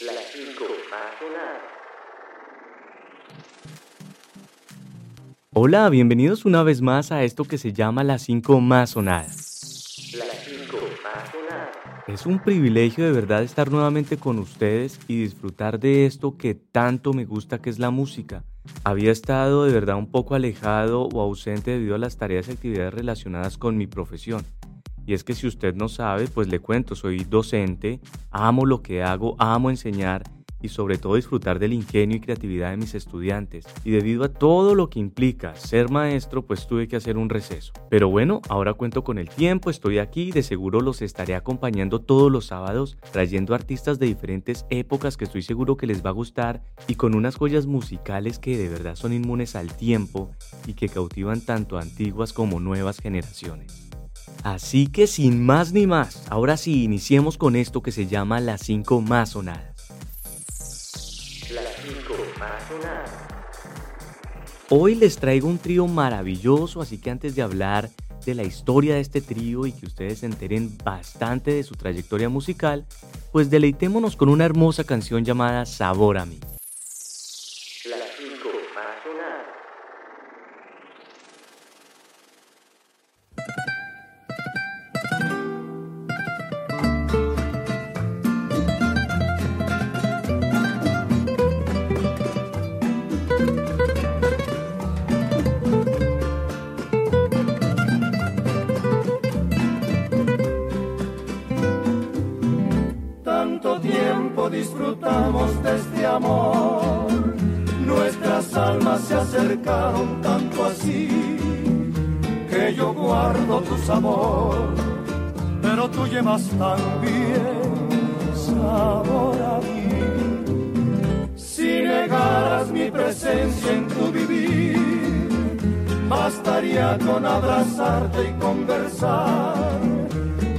Las 5 más sonadas. Hola, bienvenidos una vez más a esto que se llama Las 5 más sonadas. Las 5 más sonadas. Es un privilegio de verdad estar nuevamente con ustedes y disfrutar de esto que tanto me gusta que es la música. Había estado de verdad un poco alejado o ausente debido a las tareas y actividades relacionadas con mi profesión. Y es que si usted no sabe, pues le cuento, soy docente, amo lo que hago, amo enseñar y sobre todo disfrutar del ingenio y creatividad de mis estudiantes. Y debido a todo lo que implica ser maestro, pues tuve que hacer un receso. Pero bueno, ahora cuento con el tiempo, estoy aquí y de seguro los estaré acompañando todos los sábados, trayendo artistas de diferentes épocas que estoy seguro que les va a gustar y con unas joyas musicales que de verdad son inmunes al tiempo y que cautivan tanto a antiguas como nuevas generaciones. Así que sin más ni más, ahora sí iniciemos con esto que se llama las 5 más sonadas. Las 5 más sonadas. Hoy les traigo un trío maravilloso, así que antes de hablar de la historia de este trío y que ustedes se enteren bastante de su trayectoria musical, pues deleitémonos con una hermosa canción llamada Sabor a mí. Sabor, pero tú llevas también sabor a mí. Si negaras mi presencia en tu vivir, bastaría con abrazarte y conversar,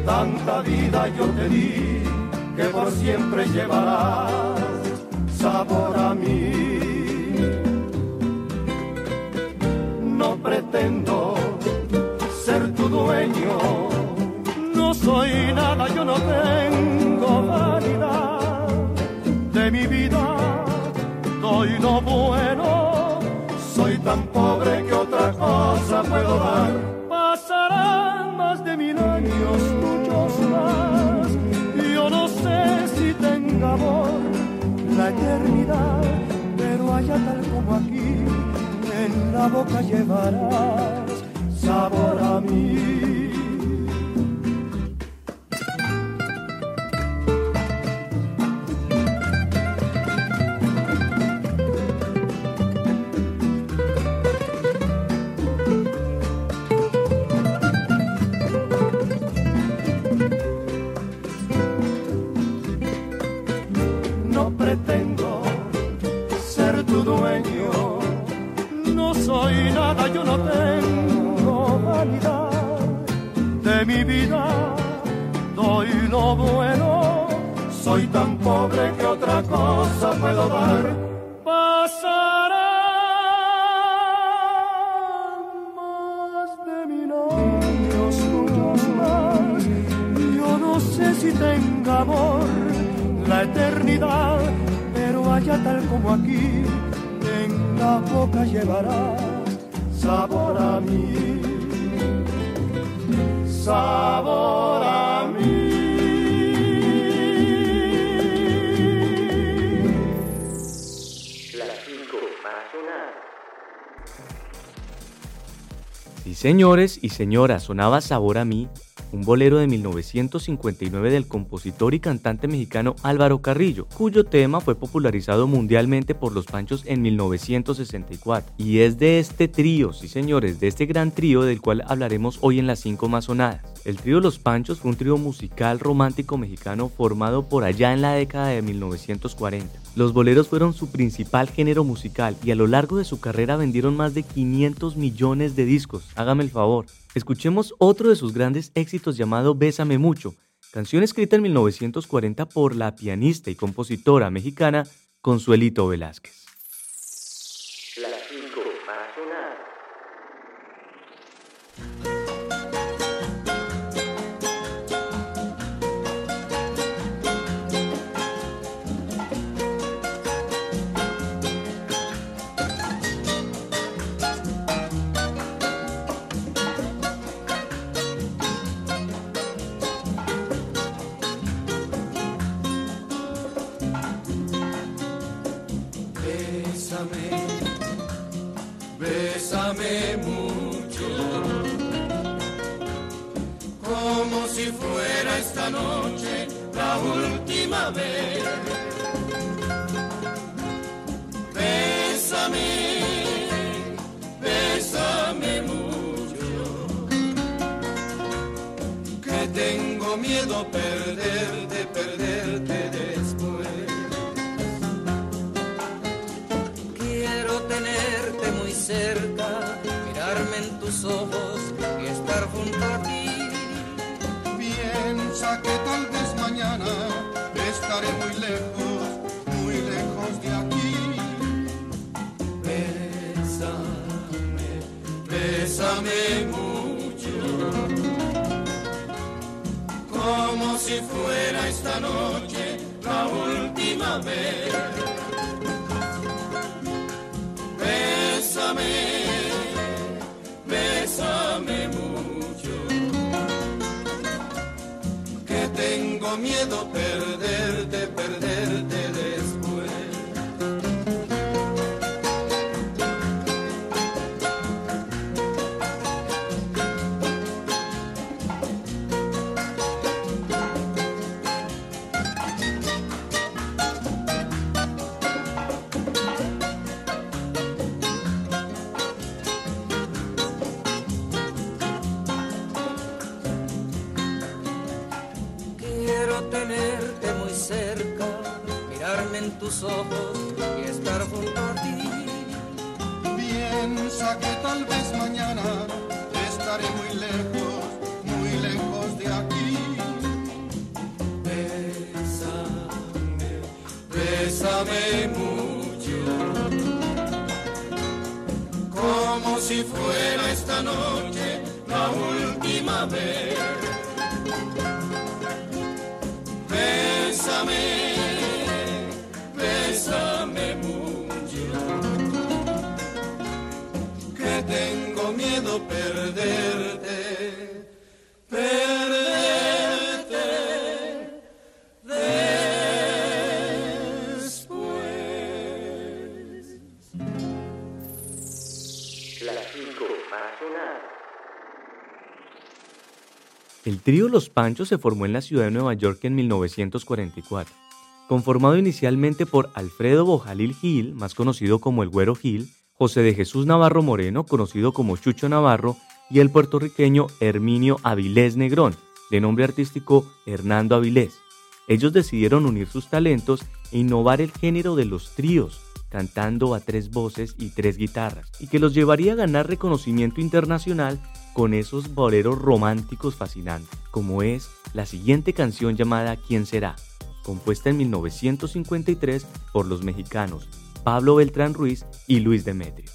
tanta vida yo te di que por siempre llevarás sabor a mí. No pretendo ser tu dueño, no soy nada, yo no tengo vanidad. De mi vida, doy lo bueno, soy tan pobre que otra cosa puedo dar. Pasarán más de mil años, muchos más, yo no sé si tenga amor la eternidad, pero allá tal como aquí, en la boca llevarás que otra cosa puedo dar. Pasarán más de mil años, más. Yo no sé si tenga amor la eternidad, pero allá tal como aquí, en la boca llevarás sabor a mí, sabor a mí. Señores y señoras, sonaba Sabor a mí, un bolero de 1959 del compositor y cantante mexicano Álvaro Carrillo, cuyo tema fue popularizado mundialmente por los Panchos en 1964. Y es de este trío, sí señores, de este gran trío del cual hablaremos hoy en las 5 más sonadas. El trío Los Panchos fue un trío musical romántico mexicano formado por allá en la década de 1940. Los boleros fueron su principal género musical y a lo largo de su carrera vendieron más de 500 millones de discos. Hágame el favor. Escuchemos otro de sus grandes éxitos llamado Bésame mucho, canción escrita en 1940 por la pianista y compositora mexicana Consuelito Velázquez. Tengo miedo perderte, perderte después. Quiero tenerte muy cerca, mirarme en tus ojos y estar junto a ti. Piensa que tal vez mañana estaré muy lejos, muy lejos de aquí. Bésame, bésame mucho, como si fuera esta noche la última vez. Bésame, bésame mucho que tengo miedo en tus ojos y estar junto a ti. Piensa que tal vez mañana estaré muy lejos, muy lejos de aquí. Bésame, bésame mucho, como si fuera esta noche la última vez. Bésame, perderte, perderte después. El trío Los Panchos se formó en la ciudad de Nueva York en 1944. Conformado inicialmente por Alfredo Bojalil Gil, más conocido como el Güero Gil, José de Jesús Navarro Moreno, conocido como Chucho Navarro, y el puertorriqueño Herminio Avilés Negrón, de nombre artístico Hernando Avilés. Ellos decidieron unir sus talentos e innovar el género de los tríos, cantando a tres voces y tres guitarras, y que los llevaría a ganar reconocimiento internacional con esos boleros románticos fascinantes, como es la siguiente canción llamada ¿Quién será?, compuesta en 1953 por los mexicanos Pablo Beltrán Ruiz y Luis Demetrio.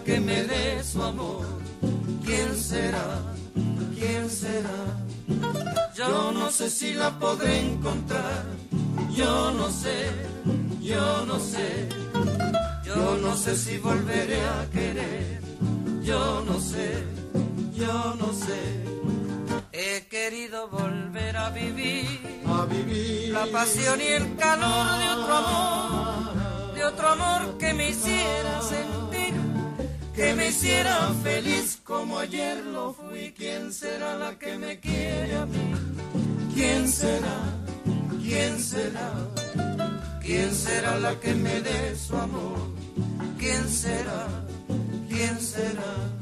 Que me dé su amor? ¿Quién será? ¿Quién será? Yo no sé si la podré encontrar. Yo no sé, yo no sé. Yo no sé si volveré a querer. Yo no sé, yo no sé. He querido volver a vivir A vivir la pasión y el calor de otro amor, de otro amor que me hiciera sentir, que me hiciera feliz como ayer lo fui. ¿Quién será la que me quiere a mí? ¿Quién será? ¿Quién será? ¿Quién será la que me dé su amor? ¿Quién será? ¿Quién será?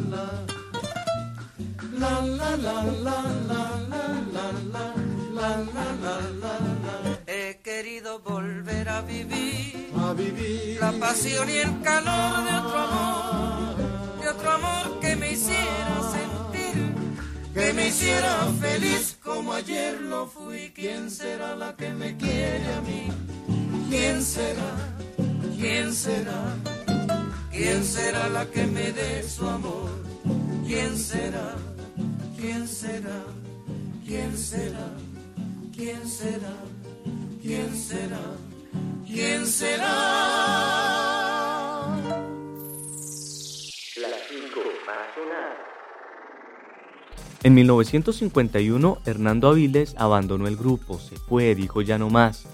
He querido volver a vivir a vivir la pasión y el calor de otro amor, de otro amor que me hiciera sentir, que me hiciera feliz como ayer lo fui. ¿Quién será la que me quiere a mí? ¿Quién será? ¿Quién será? ¿Quién será la que me dé su amor? ¿Quién será? ¿Quién será? ¿Quién será? ¿Quién será? ¿Quién será? ¿Quién será? Más. En 1951, Hernando Aviles abandonó el grupo, se fue, dijo ya no más.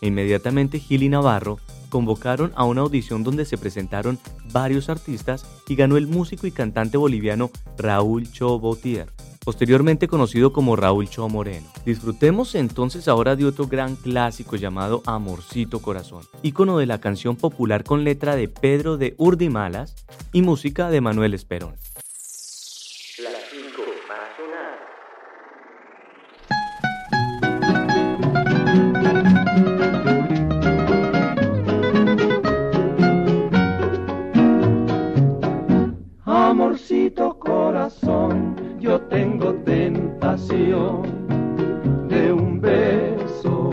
E inmediatamente Gil y Navarro convocaron a una audición donde se presentaron varios artistas y ganó el músico y cantante boliviano Raúl Cho Bautier, posteriormente conocido como Raúl Cho Moreno. Disfrutemos entonces ahora de otro gran clásico llamado Amorcito Corazón, ícono de la canción popular con letra de Pedro de Urdimalas y música de Manuel Esperón. De un beso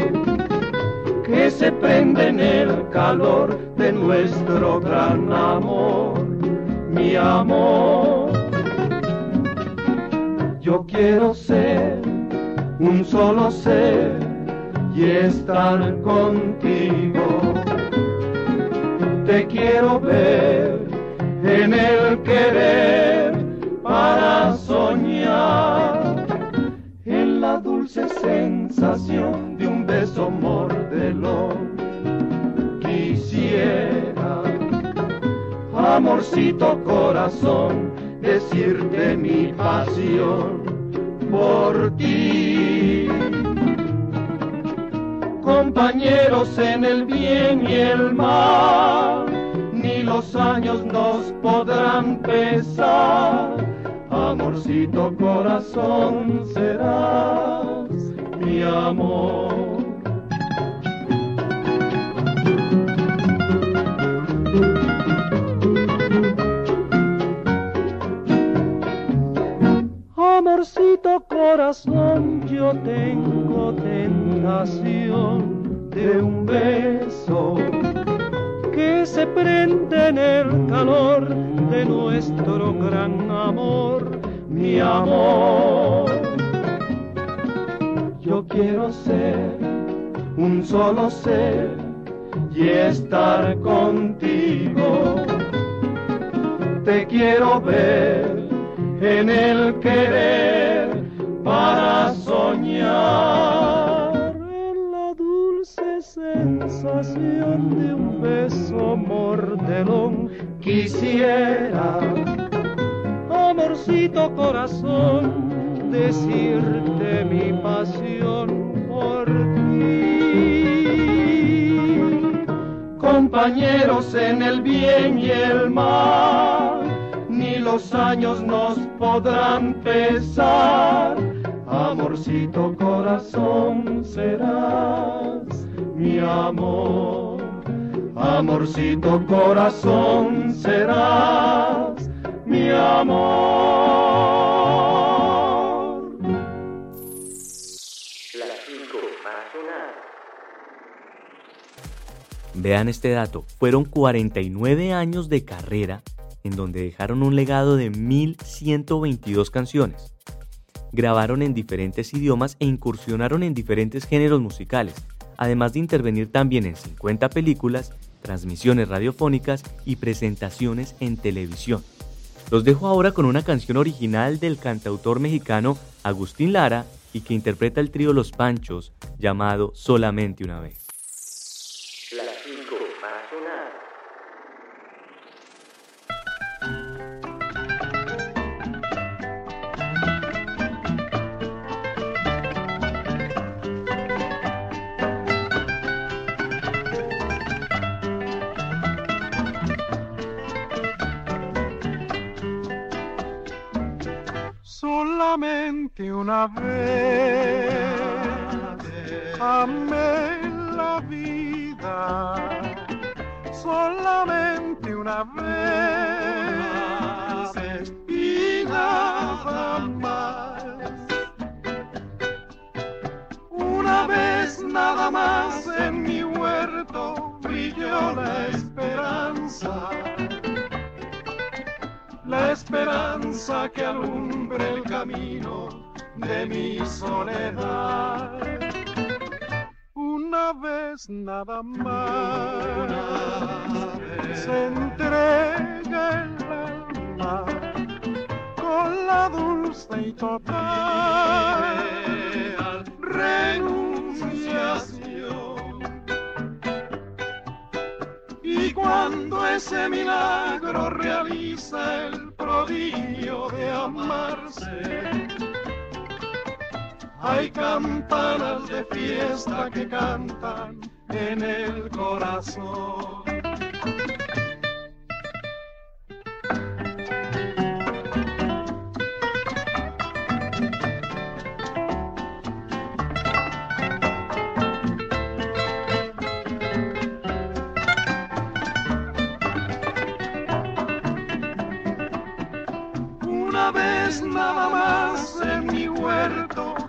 que se prende en el calor de nuestro gran amor, mi amor. Yo quiero ser un solo ser y estar contigo. Te quiero ver en el querer amorcito corazón, decirte mi pasión por ti. Compañeros en el bien y el mal ni los años nos podrán pesar. Amorcito corazón serás mi amor. Corazón, yo tengo tentación de un beso que se prende en el calor de nuestro gran amor, mi amor. Yo quiero ser un solo ser y estar contigo. Te quiero ver en el querer soñar en la dulce sensación de un beso mordelón. Quisiera, amorcito corazón, decirte mi pasión por ti. Compañeros en el bien y el mal, ni los años nos podrán pesar. Amorcito corazón serás mi amor. Amorcito corazón serás mi amor. Vean este dato, fueron 49 años de carrera en donde dejaron un legado de 1122 canciones. Grabaron en diferentes idiomas e incursionaron en diferentes géneros musicales, además de intervenir también en 50 películas, transmisiones radiofónicas y presentaciones en televisión. Los dejo ahora con una canción original del cantautor mexicano Agustín Lara y que interpreta el trío Los Panchos llamado Solamente una vez. Una vez. Amé la vida, solamente una vez. Y nada más. Una vez nada más en mi huerto brilló la esperanza. La esperanza que alumbre el camino de mi soledad. Una vez nada más se entrega el alma con la dulce y total renunciación. Y cuando ese milagro realiza el prodigio de amarse. Hay campanas de fiesta que cantan en el corazón. nada más en mi huerto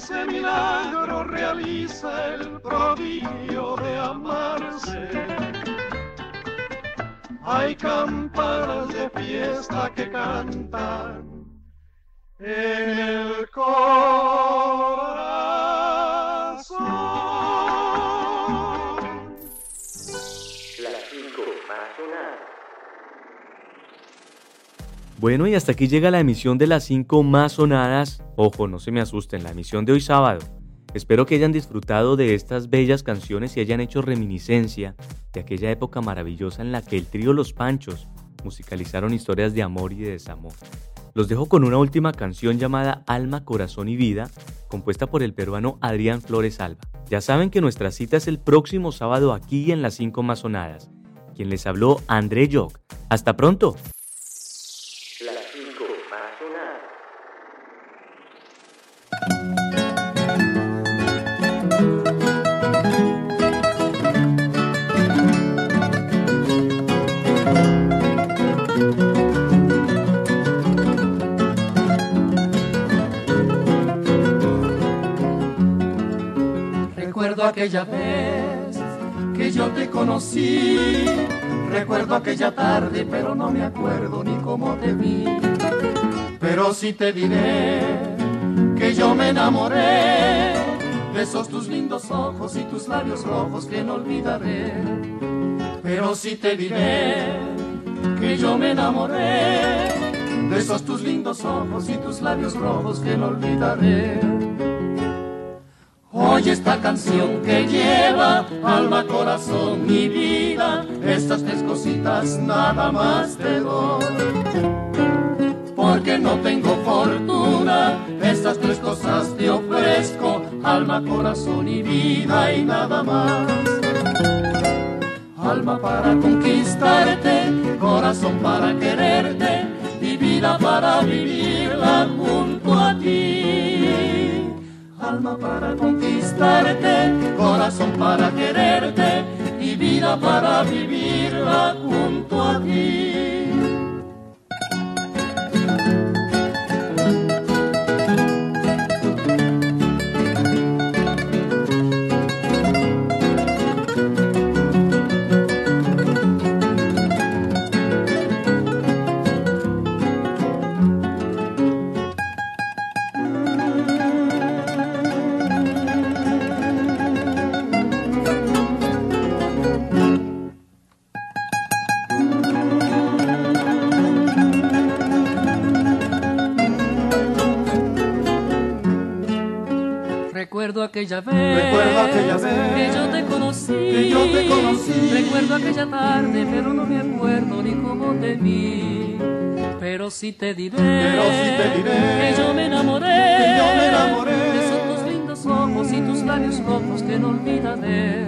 ese milagro realiza el prodigio de amarse, hay campanas de fiesta que cantan en el corazón. Bueno, y hasta aquí llega la emisión de las 5 más sonadas. Ojo, no se me asusten, la emisión de hoy sábado. Espero que hayan disfrutado de estas bellas canciones y hayan hecho reminiscencia de aquella época maravillosa en la que el trío Los Panchos musicalizaron historias de amor y de desamor. Los dejo con una última canción llamada Alma, Corazón y Vida, compuesta por el peruano Adrián Flores Alba. Ya saben que nuestra cita es el próximo sábado aquí en las 5 más sonadas. Quien les habló, André Jock. Hasta pronto. Aquella vez que yo te conocí, recuerdo aquella tarde, pero no me acuerdo ni cómo te vi. Pero sí te diré que yo me enamoré de esos tus lindos ojos y tus labios rojos que no olvidaré. Pero sí te diré que yo me enamoré de esos tus lindos ojos y tus labios rojos que no olvidaré. Oye esta canción que lleva alma, corazón y vida, estas tres cositas nada más te doy. Porque no tengo fortuna, estas tres cosas te ofrezco, alma, corazón y vida y nada más. alma para conquistarte, corazón para quererte y vida para vivirla junto a ti. Alma para conquistarte, corazón para quererte y vida para vivirla junto a ti. Recuerdo aquella vez, Recuerdo aquella vez que yo te conocí, que yo te conocí. Recuerdo aquella tarde, pero no me acuerdo ni cómo te vi. Pero sí te diré, Pero sí te diré que yo me enamoré, que yo me enamoré. de esos tus lindos ojos y tus labios rojos que no olvidaré.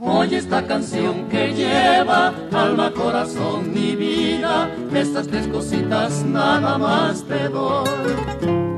Oye esta canción que lleva alma, corazón y vida. Estas tres cositas nada más te doy.